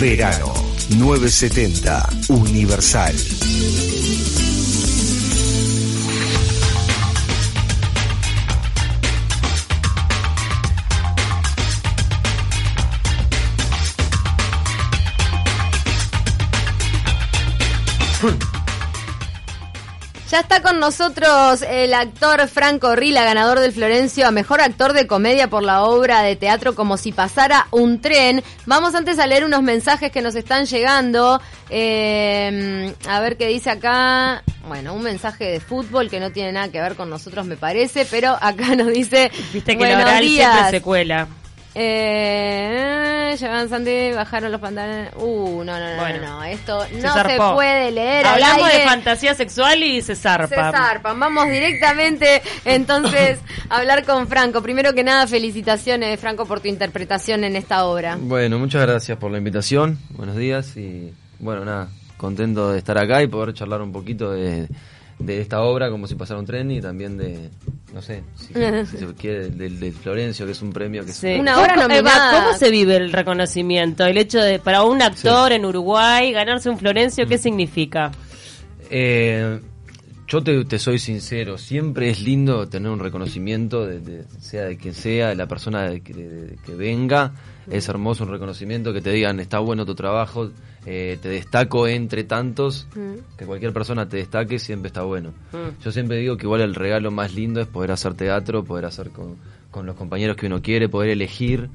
Verano 970 Universal. Ya está con nosotros el actor Franco Rila, ganador del Florencio a Mejor Actor de Comedia por la obra de teatro Como si pasara un tren. Vamos antes a leer unos mensajes que nos están llegando. Eh, a ver qué dice acá. Bueno, un mensaje de fútbol que no tiene nada que ver con nosotros, me parece, pero acá nos dice... Viste que "Buenos el oral días". siempre se cuela. Eh, llevan Santi, bajaron los pantalones. Uh, no, no, no, Bueno, no, no, esto se no se puede leer. Hablamos de fantasía sexual y se zarpa. Se zarpan. Vamos directamente entonces a hablar con Franco. Primero que nada, felicitaciones, Franco, por tu interpretación en esta obra. Bueno, muchas gracias por la invitación. Buenos días y bueno, nada, contento de estar acá y poder charlar un poquito de, de esta obra, como si pasara un tren y también de, no sé, si, si se quiere, del, del Florencio, que es un premio que es Sí. Una ¿Cómo- obra Eva, nominada. ¿Cómo se vive el reconocimiento? El hecho de, para un actor en Uruguay, ganarse un Florencio, ¿qué significa? Eh, yo te, te soy sincero, siempre es lindo tener un reconocimiento, de, de- sea de quien sea, de la persona de que, de- que venga. Es hermoso un reconocimiento que te digan, está bueno tu trabajo, eh, te destaco entre tantos, que cualquier persona te destaque, siempre está bueno. Mm. Yo siempre digo que igual el regalo más lindo es poder hacer teatro, poder hacer con, con los compañeros que uno quiere, poder elegir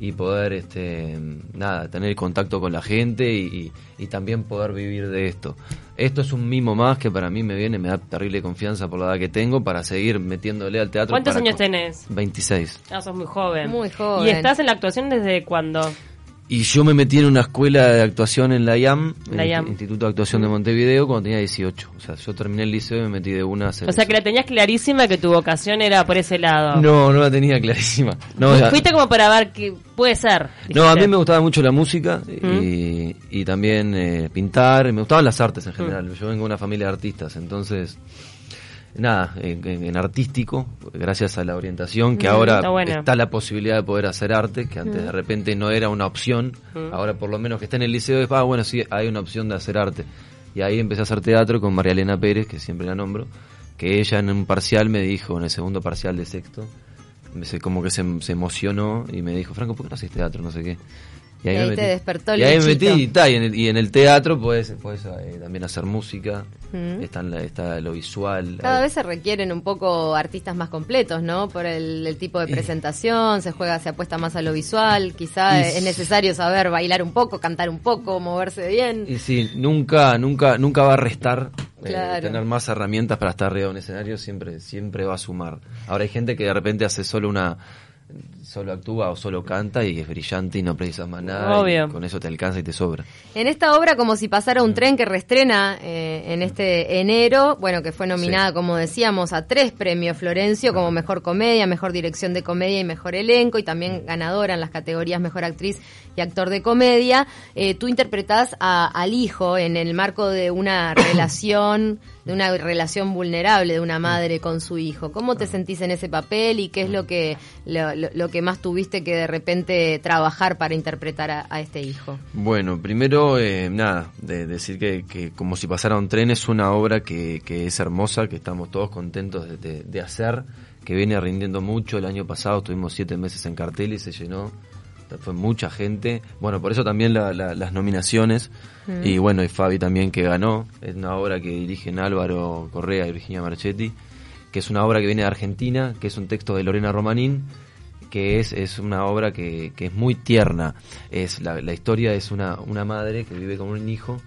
y poder este nada tener contacto con la gente y, y- y también poder vivir de esto esto es un mimo más que para mí me viene me da terrible confianza por la edad que tengo para seguir metiéndole al teatro ¿Cuántos años tenés? 26 Ah, sos muy joven. Muy joven. ¿Y estás en la actuación desde cuándo? Y yo me metí en una escuela de actuación en la IAM, La el. Instituto de Actuación de Montevideo cuando tenía 18 o sea yo terminé el liceo y me metí de una a hacer O sea que la tenías clarísima que tu vocación era por ese lado. no no la tenía clarísima no Fuiste como para ver que puede ser. No, a mí me gustaba mucho la música y, y también eh, pintar, me gustaban las artes en general. Yo vengo de una familia de artistas, entonces, nada, en, artístico, gracias a la orientación, que Mm, ahora está bueno. está la posibilidad de poder hacer arte, que antes de repente no era una opción, ahora por lo menos que está en el liceo, es, ah, bueno, sí, hay una opción de hacer arte. Y ahí empecé a hacer teatro con María Elena Pérez, que siempre la nombro, que ella en un parcial me dijo, en el segundo parcial de sexto, como que se, se emocionó y me dijo, Franco, ¿por qué no haces teatro? No sé qué. Y ahí te despertó el Y ahí me metí y, ta, y, en el, y en el teatro puedes, puedes eh, también hacer música, está, en la- está lo visual. Cada eh, vez se requieren un poco artistas más completos, ¿no? Por el, el tipo de presentación, se juega, se apuesta más a lo visual, quizá es necesario saber bailar un poco, cantar un poco, moverse bien. Y sí, nunca, nunca, nunca va a restar eh, tener más herramientas para estar arriba de un escenario, siempre, siempre va a sumar. Ahora hay gente que de repente hace solo una, solo actúa o solo canta y es brillante y no precisas más nada. y Obvio. con eso te alcanza y te sobra. En esta obra, como si pasara Mm. un tren que reestrena eh, en este enero, bueno, que fue nominada, Sí. como decíamos, a tres premios Florencio, como Mejor Comedia, Mejor Dirección de Comedia y Mejor Elenco, y también ganadora en las categorías Mejor Actriz y Actor de Comedia. Eh, tú interpretás a- al hijo en el marco de una relación, de una relación vulnerable de una madre con su hijo. ¿Cómo te sentís en ese papel y qué es lo que, lo, lo- lo que más tuviste que de repente trabajar para interpretar a- a este hijo? Bueno, primero, eh, nada, de decir que, que Como si pasara un tren es una obra que, que es hermosa, que estamos todos contentos de, de- de hacer, que viene rindiendo mucho. El año pasado estuvimos siete meses en cartel y se llenó. Fue mucha gente. Bueno, por eso también la- la- las nominaciones. Y bueno, y Fabi también que ganó. Es una obra que dirigen Álvaro Correa y Virginia Marchetti, que es una obra que viene de Argentina, que es un texto de Lorena Romanín, que es, es una obra que, que es muy tierna. Es la, la historia es una, una madre que vive con un hijo,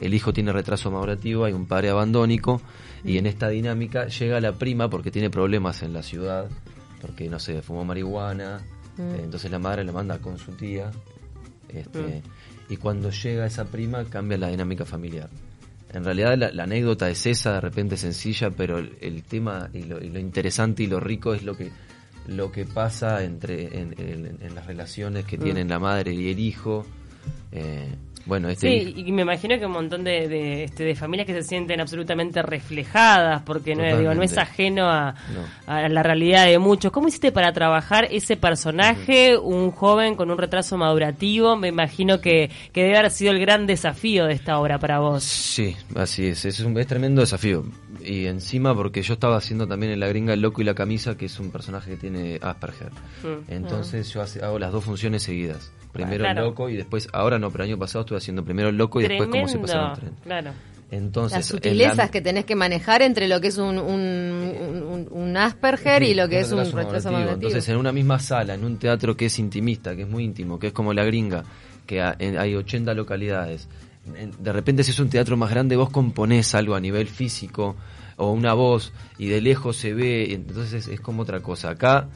el hijo tiene retraso madurativo, hay un padre abandónico, y en esta dinámica llega la prima porque tiene problemas en la ciudad, porque no sé, fumó marihuana, eh, entonces la madre la manda con su tía, este, y cuando llega esa prima cambia la dinámica familiar. En realidad la, la anécdota es esa, de repente sencilla, pero el, el tema y lo, y lo interesante y lo rico es lo que lo que pasa entre en, en- en las relaciones que tienen la madre y el hijo. eh, bueno, este Sí, y me imagino que un montón de, de, este, de familias que se sienten absolutamente reflejadas, porque no, es- digo, no es ajeno a, No. a la realidad de muchos. ¿Cómo hiciste para trabajar ese personaje, un joven con un retraso madurativo? Me imagino que, que debe haber sido el gran desafío de esta obra para vos. Sí, así es. Es un es tremendo desafío. Y encima porque yo estaba haciendo también en La Gringa El Loco y la Camisa, que es un personaje que tiene Asperger. Mm. Entonces yo hace- hago las dos funciones seguidas. Primero claro. el Loco y después, ahora no, pero el año pasado estuve haciendo primero el Loco y después como se pasaron Tremendo, tren. claro. Entonces, Las sutilezas la- que tenés que manejar entre lo que es un, un, un- un Asperger y lo que es un retraso. Entonces, en una misma sala, en un teatro que es intimista, que es muy íntimo, que es como La Gringa, que hay 80 localidades, de repente si es un teatro más grande, vos componés algo a nivel físico o una voz y de lejos se ve, entonces es como otra cosa. Acá,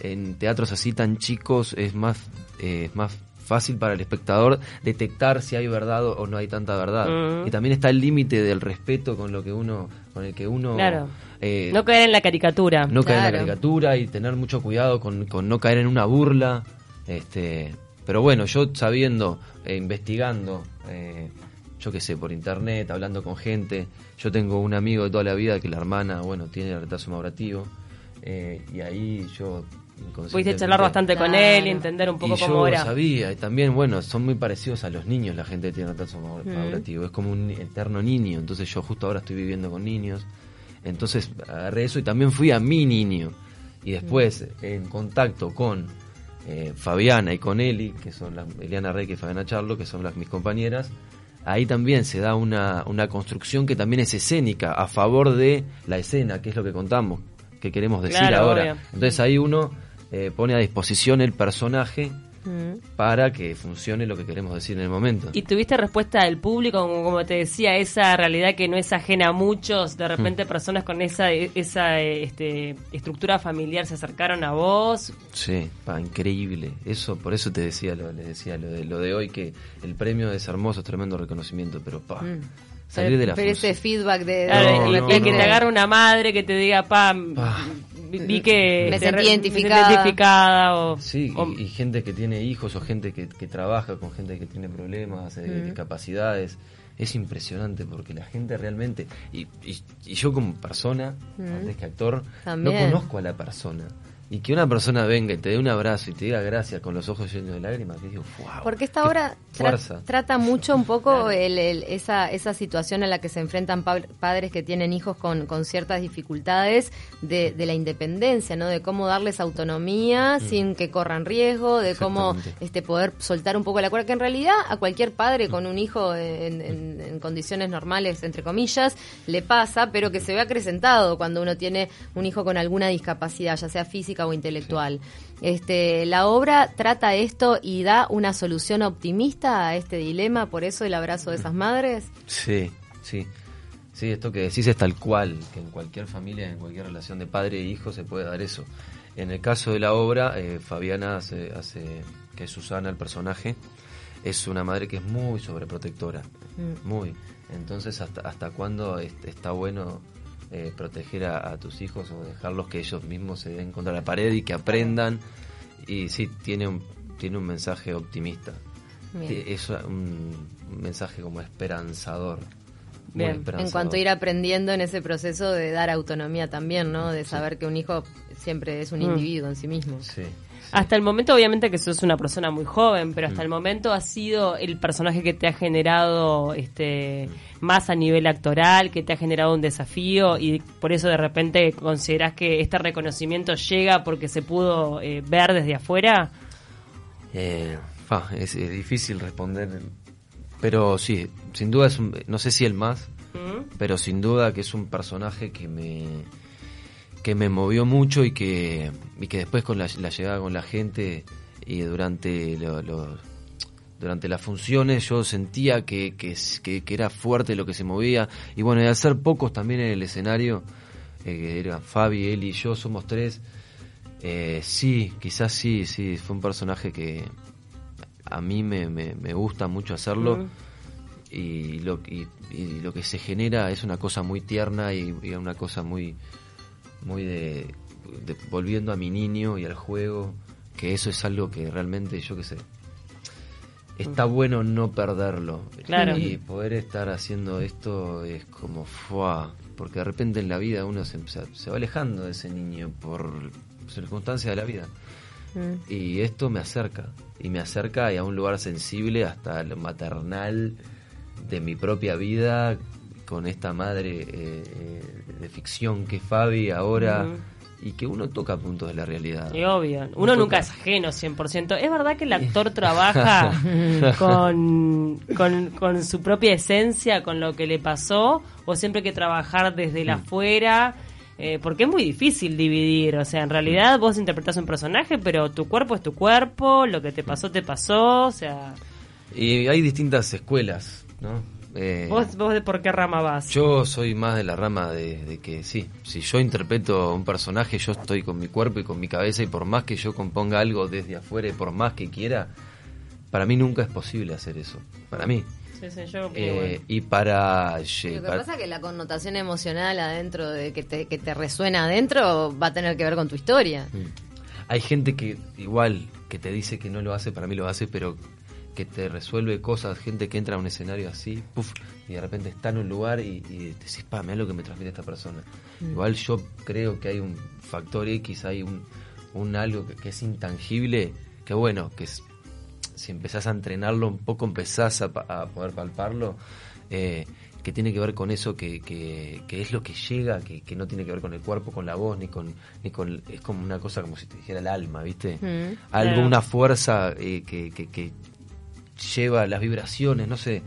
en teatros así tan chicos, es más, eh, es más fácil para el espectador detectar si hay verdad o no hay tanta verdad. Y también está el límite del respeto con lo que uno, con el que uno Claro. eh, No caer en la caricatura. no caer en la caricatura y tener mucho cuidado con, con no caer en una burla. Este, pero bueno, yo sabiendo, eh, investigando, eh, yo qué sé, por internet, hablando con gente, yo tengo un amigo de toda la vida que la hermana, bueno, tiene retraso madurativo, eh, y ahí yo... Pudiste charlar bastante con él y entender un poco y cómo yo era. sabía, y también, bueno, son muy parecidos a los niños la gente que tiene retraso ma- Mm. madurativo. Es como un eterno niño. Entonces yo justo ahora estoy viviendo con niños. Entonces agarré eso y también fui a mi niño. Y después, en contacto con eh, Fabiana y con Eli, que son las, Eliana Rey y Fabiana Charlo, que son las mis compañeras, ahí también se da una, una construcción que también es escénica, a favor de la escena, que es lo que contamos, que queremos decir Claro, ahora. obvio. Entonces ahí uno eh, pone a disposición el personaje Mm. para que funcione lo que queremos decir en el momento. ¿Y tuviste respuesta del público, como, como te decía, esa realidad que no es ajena a muchos? De repente personas con esa esa este, estructura familiar se acercaron a vos. Sí, pa, increíble. Eso, por eso te decía, lo, les decía lo de, lo de hoy, que el premio es hermoso, es tremendo reconocimiento, pero pa, Mm. salir de la Pero ese feedback de... Claro, no, y que no. te agarre una madre que te diga, pa, Pa. Vi que... Me sentí identificada". identificada o, Sí, o- y, y gente que tiene hijos o gente que, que trabaja con gente que tiene problemas, eh, discapacidades. Es impresionante porque la gente realmente, y, y- y yo como persona, antes que actor, También. no conozco a la persona. Y que una persona venga y te dé un abrazo y te diga gracias con los ojos llenos de lágrimas, que digo, wow. Porque esta obra tra- trata mucho un poco el- el- esa, esa situación a la que se enfrentan pa- padres que tienen hijos con, con ciertas dificultades de, de la independencia, ¿no? De cómo darles autonomía sin que corran riesgo, de cómo este poder soltar un poco la cuerda, que en realidad a cualquier padre con un hijo en, en- en condiciones normales, entre comillas, le pasa, pero que se ve acrecentado cuando uno tiene un hijo con alguna discapacidad, ya sea física o intelectual. Este, la obra trata esto y da una solución optimista a este dilema, por eso el abrazo de esas madres. Sí, sí. Sí, esto que decís es tal cual, que en cualquier familia, en cualquier relación de padre e hijo se puede dar eso. En el caso de la obra, eh, Fabiana hace, hace, que es Susana el personaje, es una madre que es muy sobreprotectora, Mm. muy. Entonces, ¿hasta, hasta cuándo es- está bueno eh, proteger a, a tus hijos o dejarlos que ellos mismos se den contra la pared y que aprendan? Y sí, tiene un, tiene un mensaje optimista. Bien. Ti- Es un mensaje como esperanzador. Bien. En cuanto a ir aprendiendo en ese proceso de dar autonomía también, ¿no? De saber que un hijo siempre es un Mm. individuo en sí mismo. Sí. Hasta el momento, obviamente, que sos una persona muy joven, pero Mm. hasta el momento ha sido el personaje que te ha generado este más a nivel actoral, que te ha generado un desafío y por eso de repente considerás que este reconocimiento llega porque se pudo eh, ver desde afuera. Eh, es difícil responder, pero sí, sin duda es un, no sé si el más, ¿Mm? pero sin duda que es un personaje que me que me movió mucho y que y que después con la, la llegada con la gente y durante lo- lo- durante las funciones yo sentía que, que, era fuerte lo que se movía y bueno y al ser pocos también en el escenario eh, eran Fabi, Eli y yo somos tres eh, sí quizás sí sí fue un personaje que a mí me, me, me gusta mucho hacerlo Mm. y lo, y, y lo que se genera es una cosa muy tierna y, y una cosa muy muy de, de- volviendo a mi niño y al juego que eso es algo que realmente yo qué sé está bueno no perderlo. Claro. Y poder estar haciendo esto es como fuá, porque de repente en la vida uno se, se- va alejando de ese niño por circunstancias de la vida. Mm. Y esto me acerca, y me acerca a un lugar sensible hasta lo maternal de mi propia vida, con esta madre eh, eh, de ficción que es Fabi ahora, y que uno toca puntos de la realidad. Y obvio, uno nunca es ajeno 100%. ¿Es verdad que el actor trabaja con, con, con su propia esencia, con lo que le pasó? ¿O siempre hay que trabajar desde Mm. la afuera? Eh, porque es muy difícil dividir. O sea, en realidad vos interpretás un personaje, pero tu cuerpo es tu cuerpo, lo que te pasó, te pasó. O sea, Y hay distintas escuelas, ¿no? Eh, ¿vos, vos de por qué rama vas? Yo soy más de la rama de, de que sí, si yo interpreto un personaje, yo estoy con mi cuerpo y con mi cabeza y por más que yo componga algo desde afuera y por más que quiera, para mí nunca es posible hacer eso. Para mí. Sí, sí, yo Eh, y para... Lo que pasa es que la connotación emocional adentro de que te, que te resuena adentro va a tener que ver con tu historia. Mm. Hay gente que igual que te dice que no lo hace, para mí lo hace, pero que te resuelve cosas, gente que entra a un escenario así, puf, y de repente está en un lugar y, y decís, pa, mira lo que me transmite esta persona. Igual yo creo que hay un factor X, hay un, un algo que, que es intangible, que bueno, que es- si empezás a entrenarlo un poco, empezás a, a poder palparlo, eh, que tiene que ver con eso que, que, que es lo que llega, que, que no tiene que ver con el cuerpo, con la voz, ni con, ni con... Es como una cosa como si te dijera el alma, ¿viste? Mm. Algo, Claro. una fuerza eh, que lleva las vibraciones, no sé.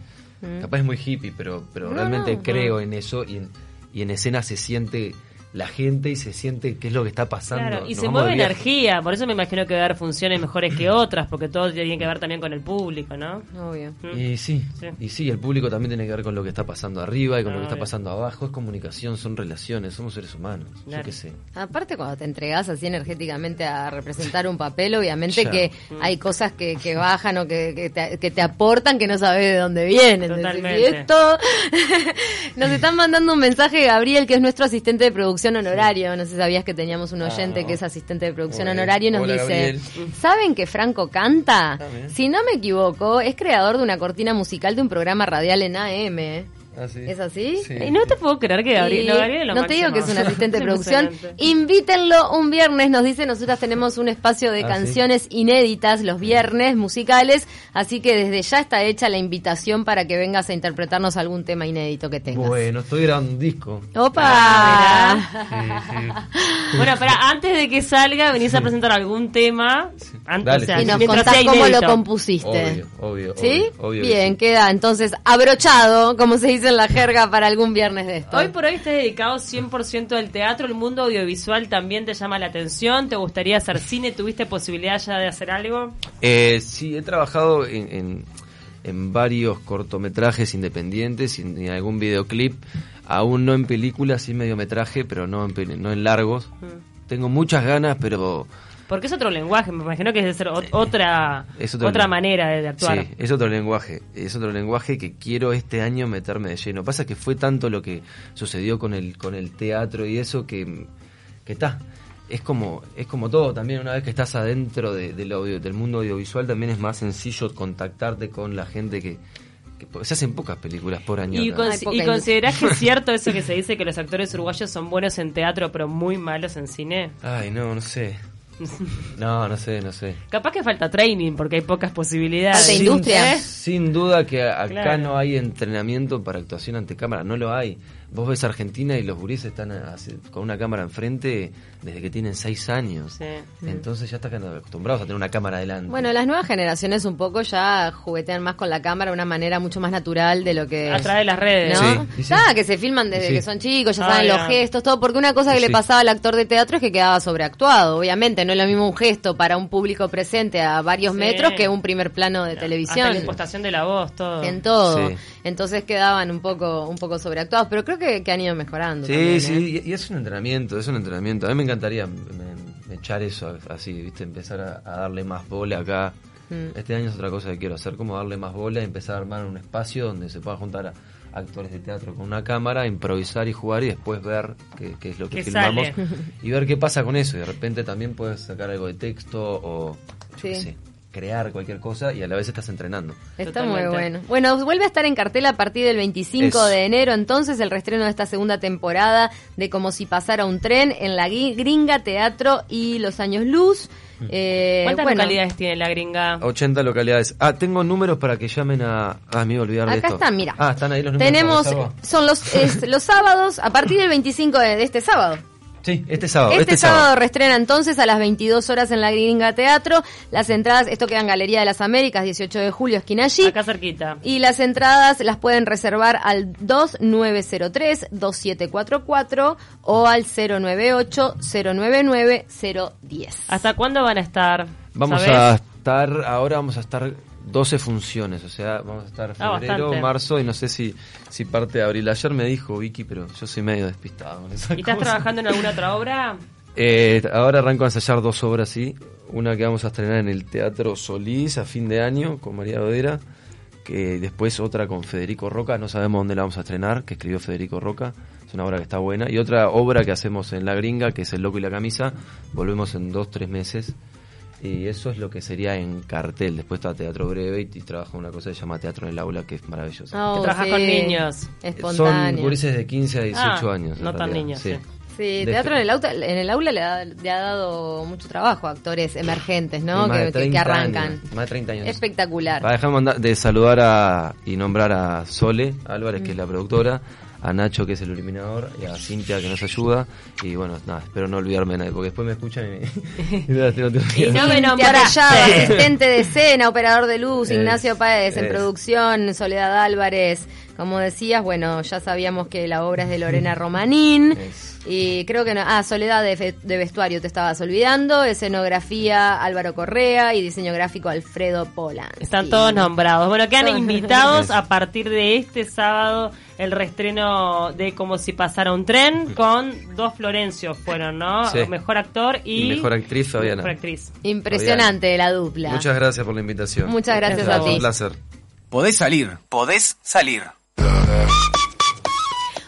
Capaz es muy hippie, pero, pero No, realmente no. creo en eso y en, y en escena se siente la gente y se siente qué es lo que está pasando. Claro, y Nos se mueve energía, por eso me imagino que va a haber funciones mejores que otras, porque todo tiene que ver también con el público, ¿no? Obvio. Mm. Y sí, Sí. y sí, el público también tiene que ver con lo que está pasando arriba y con lo que Ah, está pasando abajo. Es comunicación, son relaciones, somos seres humanos. Claro. Yo qué sé. Aparte, cuando te entregas así energéticamente a representar un papel, obviamente Ya. que hay cosas que, que bajan o que, que te, que te aportan que no sabes de dónde vienen. "Y esto... Nos están mandando un mensaje, Gabriel, que es nuestro asistente de producción honorario. No sé si sabías que teníamos un oyente Ah, que es asistente de producción honorario y nos Hola, dice, Gabriel. ¿saben que Franco canta? Ah. Si no me equivoco, es creador de una cortina musical de un programa radial en AM. Ah. ¿Es así? Sí. Y no te puedo creer que Gabriel, no, Gabriel lo no te digo que es un asistente de producción. Invítenlo un viernes, nos dice, nosotras tenemos un espacio de Ah, canciones inéditas los viernes musicales, así que desde ya está hecha la invitación para que vengas a interpretarnos algún tema inédito que tengas. Bueno, estoy grabando un disco. ¡Opa! Sí. Bueno, pero antes de que salga, venís a presentar algún tema. Antes, Dale, o sea, y nos contás cómo lo compusiste. Obvio, obvio. ¿Sí? obvio, obvio que Bien, sí. queda entonces abrochado, como se dice en la jerga, para algún viernes de esto. Hoy por hoy estás dedicado 100% al teatro, el mundo audiovisual también te llama la atención, te gustaría hacer cine, tuviste posibilidad ya de hacer algo. Eh, sí, he trabajado en, en, en varios cortometrajes independientes y en, algún videoclip. Aún no en películas, sí mediometraje, pero no en, no en largos. Tengo muchas ganas, pero Porque es otro lenguaje, me imagino que es de ser ot- otra, Es otro otra manera de, de actuar. Sí, es otro lenguaje, es otro lenguaje que quiero este año meterme de lleno. Pasa que fue tanto lo que sucedió con el con el teatro y eso que que está. Es como es como todo también una vez que estás adentro de- del audio- del mundo audiovisual también es más sencillo contactarte con la gente que, que se hacen pocas películas por año. ¿Y, poca y considerás que es cierto eso que se dice que los actores uruguayos son buenos en teatro pero muy malos en cine? Ay, no, no sé. No, no sé, no sé. Capaz que falta training porque hay pocas posibilidades. Falta Sin- industria. ¿Eh? Sin duda que acá Claro. no hay entrenamiento para actuación ante cámara, no lo hay. Vos ves Argentina y los gurises están así, con una cámara enfrente desde que tienen seis años. Sí. Entonces ya están acostumbrados a tener una cámara adelante. Bueno, las nuevas generaciones un poco ya juguetean más con la cámara de una manera mucho más natural de lo que... A través de las redes. ¿No? Sí. Ya, que se filman desde que son chicos, ya Ah, saben ya. los gestos, todo, porque una cosa que le pasaba al actor de teatro es que quedaba sobreactuado. Obviamente, no es lo mismo un gesto para un público presente a varios Sí. metros que un primer plano de Hasta televisión. la impostación de la voz, todo. En todo. Sí. Entonces quedaban un poco, un poco sobreactuados, pero creo que, que han ido mejorando. Sí, también, sí, ¿eh? y, y es un entrenamiento, es un entrenamiento. A mí me encantaría me- me echar eso así, ¿viste? Empezar a, a darle más bola acá. Mm. Este año es otra cosa que quiero hacer, como darle más bola y empezar a armar un espacio donde se pueda juntar a actores de teatro con una cámara, improvisar y jugar y después ver qué, qué es lo que ¿Qué filmamos sale? y ver qué pasa con eso. Y de repente también puedes sacar algo de texto o... yo Sí. qué sé. Crear cualquier cosa y a la vez estás entrenando. Está muy bueno. Bueno, vuelve a estar en cartel a partir del 25 Eso. de enero, entonces, el reestreno de esta segunda temporada de Como si pasara un tren en la Gringa Teatro y Los Años Luz. Eh, ¿Cuántas bueno, localidades tiene la gringa? 80 localidades. Ah, tengo números para que llamen a... Ah, me iba a olvidar de Acá esto. están, mira. Ah, están ahí los números. Tenemos, son los, es, los sábados, a partir del 25 de, de este sábado. Sí, este sábado. Este, Este, sábado reestrena entonces a las 22 horas en la Gringa Teatro. Las entradas, esto queda en Galería de las Américas, 18 de julio, esquina allí. Acá cerquita. Y las entradas las pueden reservar al 2903-2744 o al 098-099-010. ¿Hasta cuándo van a estar? Vamos a estar, ahora vamos a estar 12 funciones, o sea, vamos a estar Ah, febrero, marzo y no sé si, si parte de abril. Ayer me dijo Vicky, pero yo soy medio despistado ¿Y estás cosa. trabajando en alguna otra obra? Eh, ahora arranco a ensayar dos obras, sí. Una que vamos a estrenar en el Teatro Solís a fin de año con María Dodera, que después otra con Federico Roca, no sabemos dónde la vamos a estrenar, que escribió Federico Roca, es una obra que está buena. Y otra obra que hacemos en La Gringa, que es El Loco y la Camisa, volvemos en dos, tres meses. Y eso es lo que sería en cartel. Después está Teatro Breve y, y trabajo en una cosa que se llama Teatro en el Aula, que es maravillosa. Oh, Que trabajas con niños. Son Espontáneo. gurises de 15 a 18 Ah, años. no tan realidad, niños, sí. Sí, teatro en el, auto, en el aula le ha, le ha dado mucho trabajo a actores emergentes, ¿no? Que, que- que 30 arrancan. años, más de 30 años. Espectacular. Va, déjame mandar- de saludar a, y nombrar a Sole Álvarez, que es la productora, a Nacho, que es el iluminador, y a Cintia, que nos ayuda. Y bueno, nada, espero no olvidarme de nadie, porque después me escuchan y me. y tiempo. Y no me. Rayado, asistente de escena, operador de luz, Es- Ignacio Páez en es. producción, Soledad Álvarez. Como decías, bueno, ya sabíamos que la obra es de Lorena Romanín. Es. Y creo que no. Ah, Soledad de, de vestuario te estabas olvidando. Escenografía Álvaro Correa y diseño gráfico Alfredo Polan. Están todos nombrados. Bueno, quedan invitados a partir de este sábado el reestreno de Como si pasara un tren con dos Florencios fueron, ¿no? Sí. Mejor actor y, Y mejor actriz, Fabiana. Mejor actriz. Impresionante la dupla. Muchas gracias por la invitación. Muchas gracias a Un ti. placer. Podés salir, podés salir.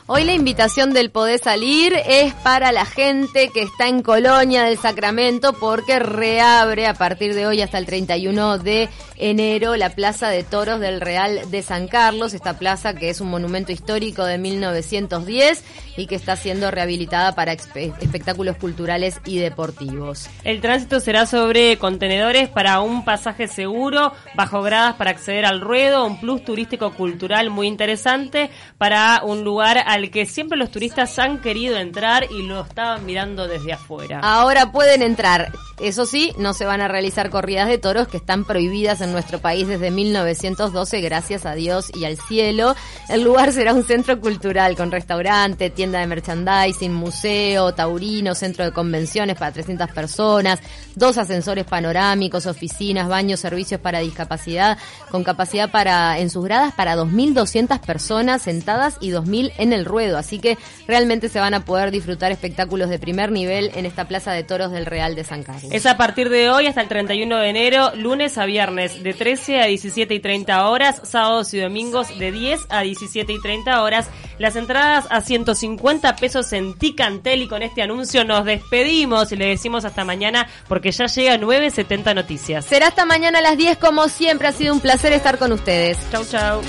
Hoy la invitación del Poder Salir es para la gente que está en Colonia del Sacramento porque reabre a partir de hoy hasta el 31 de enero la Plaza de Toros del Real de San Carlos, esta plaza que es un monumento histórico de 1910 y que está siendo rehabilitada para espe- espectáculos culturales y deportivos. El tránsito será sobre contenedores para un pasaje seguro, bajo gradas para acceder al ruedo, un plus turístico cultural muy interesante para un lugar al que siempre los turistas han querido entrar y lo estaban mirando desde afuera. Ahora pueden entrar. Eso sí, no se van a realizar corridas de toros que están prohibidas en nuestro país desde 1912, gracias a Dios y al cielo. El lugar será un centro cultural con restaurante, tienda de merchandising, museo, taurino, centro de convenciones para 300 personas, dos ascensores panorámicos, oficinas, baños, servicios para discapacidad, con capacidad para en sus gradas para 2.200 personas sentadas y 2.000 en el ruedo. Así que realmente se van a poder disfrutar espectáculos de primer nivel en esta Plaza de Toros del Real de San Carlos. Es a partir de hoy hasta el 31 de enero, lunes a viernes de 13 a 17 y 30 horas, sábados y domingos de 10 a 17 y 30 horas. Las entradas a 150 pesos en Ticantel y con este anuncio nos despedimos y le decimos hasta mañana porque ya llega 970 Noticias. Será hasta mañana a las 10 como siempre. Ha sido un placer estar con ustedes. Chau, chau.